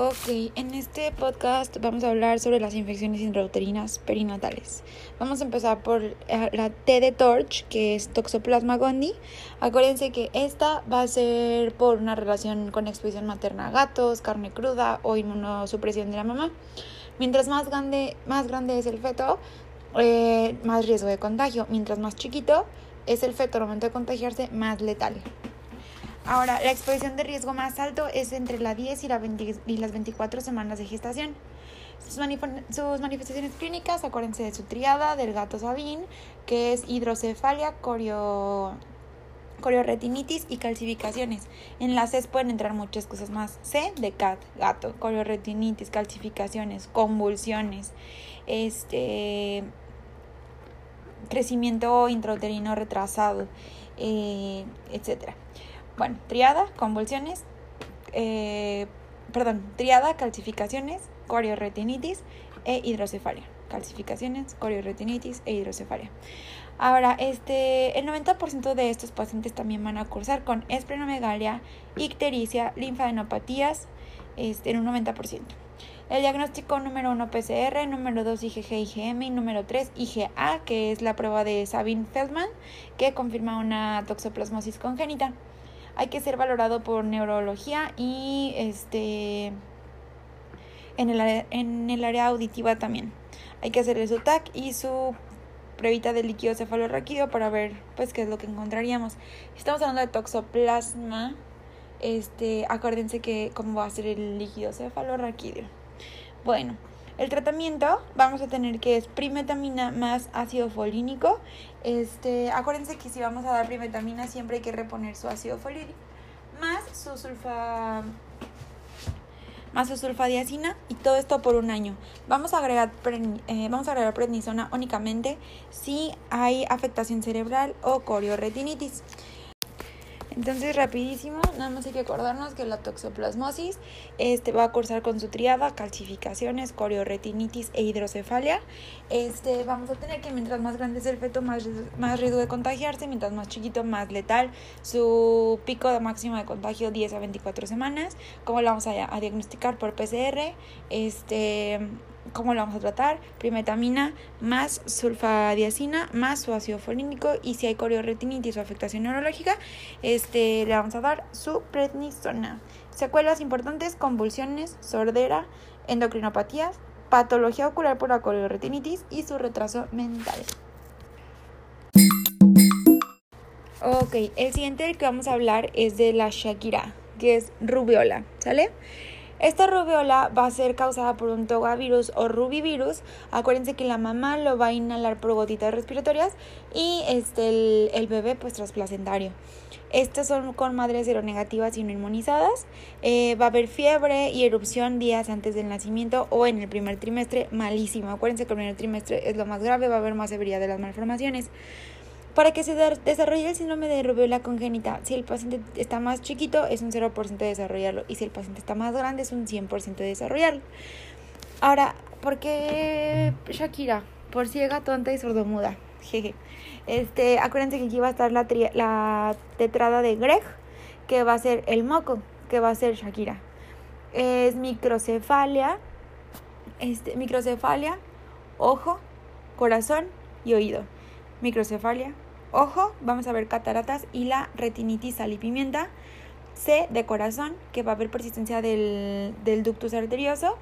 Ok, en este podcast vamos a hablar sobre las infecciones intrauterinas perinatales. Vamos a empezar por eh, la T de Torch, que es Toxoplasma gondii. Acuérdense que esta va a ser por una relación con exposición materna a gatos, carne cruda o inmunosupresión de la mamá. Mientras más grande, más grande es el feto, eh, más riesgo de contagio. Mientras más chiquito es el feto al momento de contagiarse, más letal. Ahora, la exposición de riesgo más alto es entre las 10 y, las 24 semanas de gestación. Sus, manifestaciones clínicas, acuérdense de su triada del gato sabín, que es hidrocefalia, corio, corioretinitis y calcificaciones. En las C pueden entrar muchas cosas más. C de cat, gato, corioretinitis, calcificaciones, convulsiones, este crecimiento intrauterino retrasado, eh, etcétera. Bueno, triada, convulsiones, eh, perdón, triada, calcificaciones, corioretinitis e hidrocefalia. Calcificaciones, corioretinitis e hidrocefalia. Ahora, este, el 90% de estos pacientes también van a cursar con esplenomegalia, ictericia, linfadenopatías, este, en un 90%. El diagnóstico número 1 PCR, número 2 IgG-IgM y número 3 IgA, que es la prueba de Sabin-Feldman, que confirma una toxoplasmosis congénita hay que ser valorado por neurología y este en el, en el área auditiva también. Hay que hacerle su TAC y su pruebita de líquido cefalorraquídeo para ver pues qué es lo que encontraríamos. Estamos hablando de toxoplasma. Este, acuérdense que cómo va a ser el líquido cefalorraquídeo. Bueno, el tratamiento vamos a tener que es primetamina más ácido folínico. Este, acuérdense que si vamos a dar primetamina siempre hay que reponer su ácido folínico más su sulfa más su sulfadiacina y todo esto por un año. Vamos a agregar eh, vamos a agregar prednisona únicamente si hay afectación cerebral o corioretinitis. Entonces, rapidísimo, nada más hay que acordarnos que la toxoplasmosis este, va a cursar con su triada, calcificaciones, corioretinitis e hidrocefalia. Este, vamos a tener que mientras más grande es el feto, más, más riesgo de contagiarse, mientras más chiquito, más letal. Su pico de máximo de contagio 10 a 24 semanas. ¿Cómo lo vamos a, a diagnosticar por PCR? Este ¿Cómo lo vamos a tratar? Primetamina más sulfadiacina más su ácido folínico y si hay corioretinitis o afectación neurológica, este, le vamos a dar su prednisona. Secuelas importantes, convulsiones, sordera, endocrinopatías, patología ocular por la corioretinitis y su retraso mental. Ok, el siguiente del que vamos a hablar es de la Shakira, que es rubiola, ¿sale? Esta rubiola va a ser causada por un togavirus o rubivirus. Acuérdense que la mamá lo va a inhalar por gotitas respiratorias y este, el, bebé pues trasplacentario. Estas son con madres seronegativas y no inmunizadas. Eh, va a haber fiebre y erupción días antes del nacimiento o en el primer trimestre, malísimo. Acuérdense que el primer trimestre es lo más grave, va a haber más severidad de las malformaciones. Para que se desarrolle el síndrome de rubiola congénita, si el paciente está más chiquito es un 0% de desarrollarlo y si el paciente está más grande es un 100% de desarrollarlo. Ahora, ¿por qué Shakira? Por ciega, tonta y sordomuda. Jeje. Este, acuérdense que aquí va a estar la, la tetrada de Greg, que va a ser el moco, que va a ser Shakira. Es microcefalia, este, microcefalia, ojo, corazón y oído. Microcefalia, Ojo, vamos a ver cataratas y la retinitis sal y pimienta. C de corazón, que va a haber persistencia del, del ductus arterioso.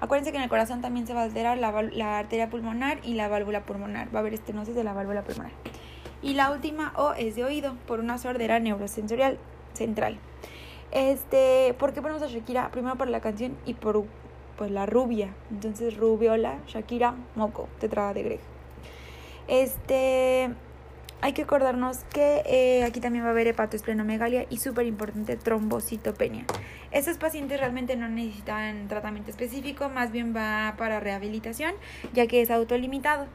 Acuérdense que en el corazón también se va a alterar la, la, arteria pulmonar y la válvula pulmonar. Va a haber estenosis de la válvula pulmonar. Y la última O es de oído, por una sordera neurosensorial central. Este, ¿Por qué ponemos a Shakira? Primero por la canción y por pues, la rubia. Entonces, rubiola, Shakira, moco, tetrada de Greg. Este, hay que acordarnos que eh, aquí también va a haber hepatoesplenomegalia y súper importante trombocitopenia. Estos pacientes realmente no necesitan tratamiento específico, más bien va para rehabilitación, ya que es autolimitado.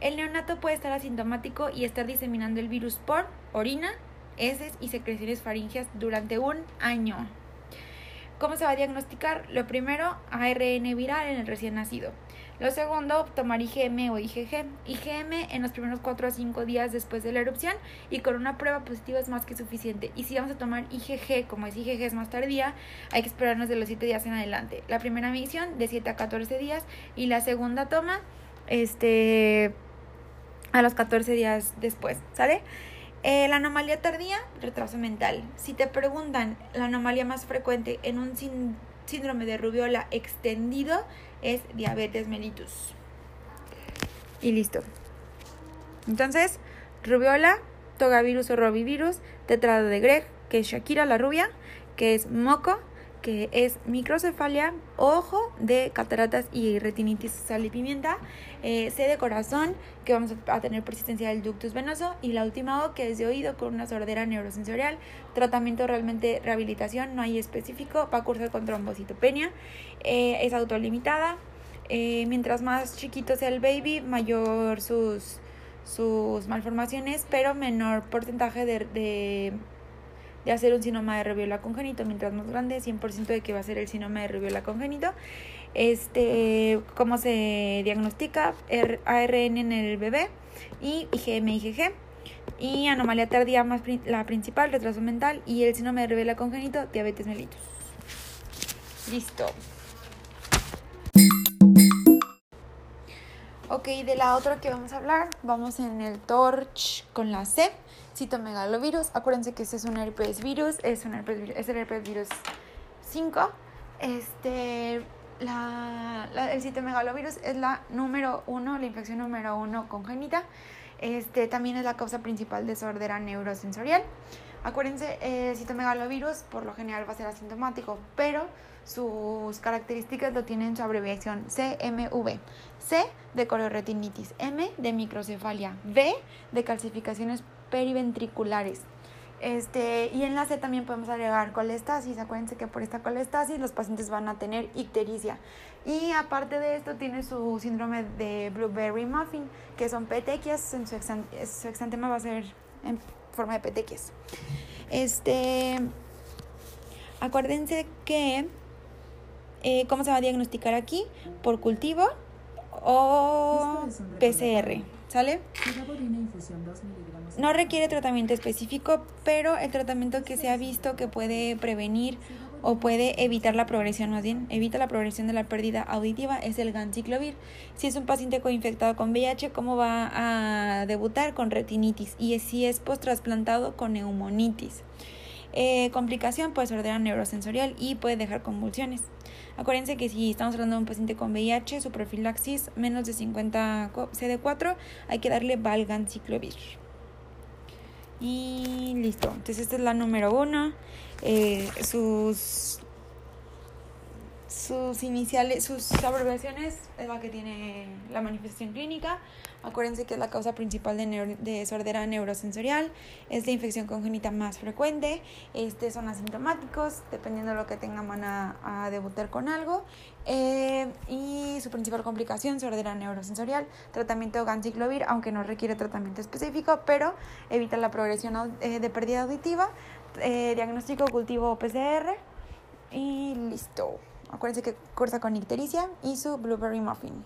El neonato puede estar asintomático y estar diseminando el virus por orina, heces y secreciones faringeas durante un año. ¿Cómo se va a diagnosticar? Lo primero, ARN viral en el recién nacido. Lo segundo, tomar IgM o IgG. IgM en los primeros 4 a 5 días después de la erupción y con una prueba positiva es más que suficiente. Y si vamos a tomar IgG, como es IgG es más tardía, hay que esperarnos de los 7 días en adelante. La primera medición de 7 a 14 días y la segunda toma este a los 14 días después, ¿sale? Eh, la anomalía tardía, retraso mental. Si te preguntan la anomalía más frecuente en un síndrome de rubiola extendido, es diabetes mellitus. Y listo. Entonces, rubiola, togavirus o rovivirus, tetrado de Greg, que es Shakira la rubia, que es moco, que es microcefalia, ojo de cataratas y retinitis sal y pimienta, eh, C de corazón, que vamos a tener persistencia del ductus venoso, y la última O, que es de oído con una sordera neurosensorial, tratamiento realmente rehabilitación, no hay específico, va a cursar con trombocitopenia, eh, es autolimitada, eh, mientras más chiquito sea el baby, mayor sus, sus malformaciones, pero menor porcentaje de hacer un sinoma de reviola congénito, mientras más grande, 100% de que va a ser el sinoma de reviola congénito. Este, ¿Cómo se diagnostica? ARN en el bebé y IgM, IgG. Y anomalía tardía más la principal, retraso mental. Y el síndrome de reviola congénito, diabetes mellitus. Listo. Ok, de la otra que vamos a hablar, vamos en el TORCH con la C citomegalovirus. Acuérdense que este es un herpes virus, es, un herpes, es el herpes virus 5. Este, la, el citomegalovirus es la número uno, la infección número uno congénita. Este, también es la causa principal de sordera neurosensorial. Acuérdense, el citomegalovirus por lo general va a ser asintomático, pero sus características lo tienen su abreviación CMV. C de corioretinitis, M de microcefalia, V de calcificaciones periventriculares. Este, y en la C también podemos agregar colestasis. Acuérdense que por esta colestasis los pacientes van a tener ictericia. Y aparte de esto tiene su síndrome de blueberry muffin, que son petequias. En su, exantema va a ser forma de petequias. Este, acuérdense que eh, cómo se va a diagnosticar aquí por cultivo o PCR, ¿sale? No requiere tratamiento específico, pero el tratamiento que se ha visto que puede prevenir o puede evitar la progresión, más bien, evita la progresión de la pérdida auditiva, es el ganciclovir. Si es un paciente coinfectado con VIH, ¿cómo va a debutar? Con retinitis. Y si es post-trasplantado, con neumonitis. Eh, complicación puede ser de neurosensorial y puede dejar convulsiones. Acuérdense que si estamos hablando de un paciente con VIH, su profilaxis menos de 50 CD4, hay que darle valganciclovir. Y listo. Entonces esta es la número uno. Eh, sus sus iniciales, sus abreviaciones es la que tiene la manifestación clínica. Acuérdense que es la causa principal de, de sordera neurosensorial, es la infección congénita más frecuente, este, son asintomáticos, dependiendo de lo que tengan van a, debutar con algo. Eh, y su principal complicación, sordera neurosensorial, tratamiento ganciclovir, aunque no requiere tratamiento específico, pero evita la progresión eh, de pérdida auditiva, eh, diagnóstico cultivo PCR y listo. Acuérdense que cursa con ictericia y su blueberry muffin.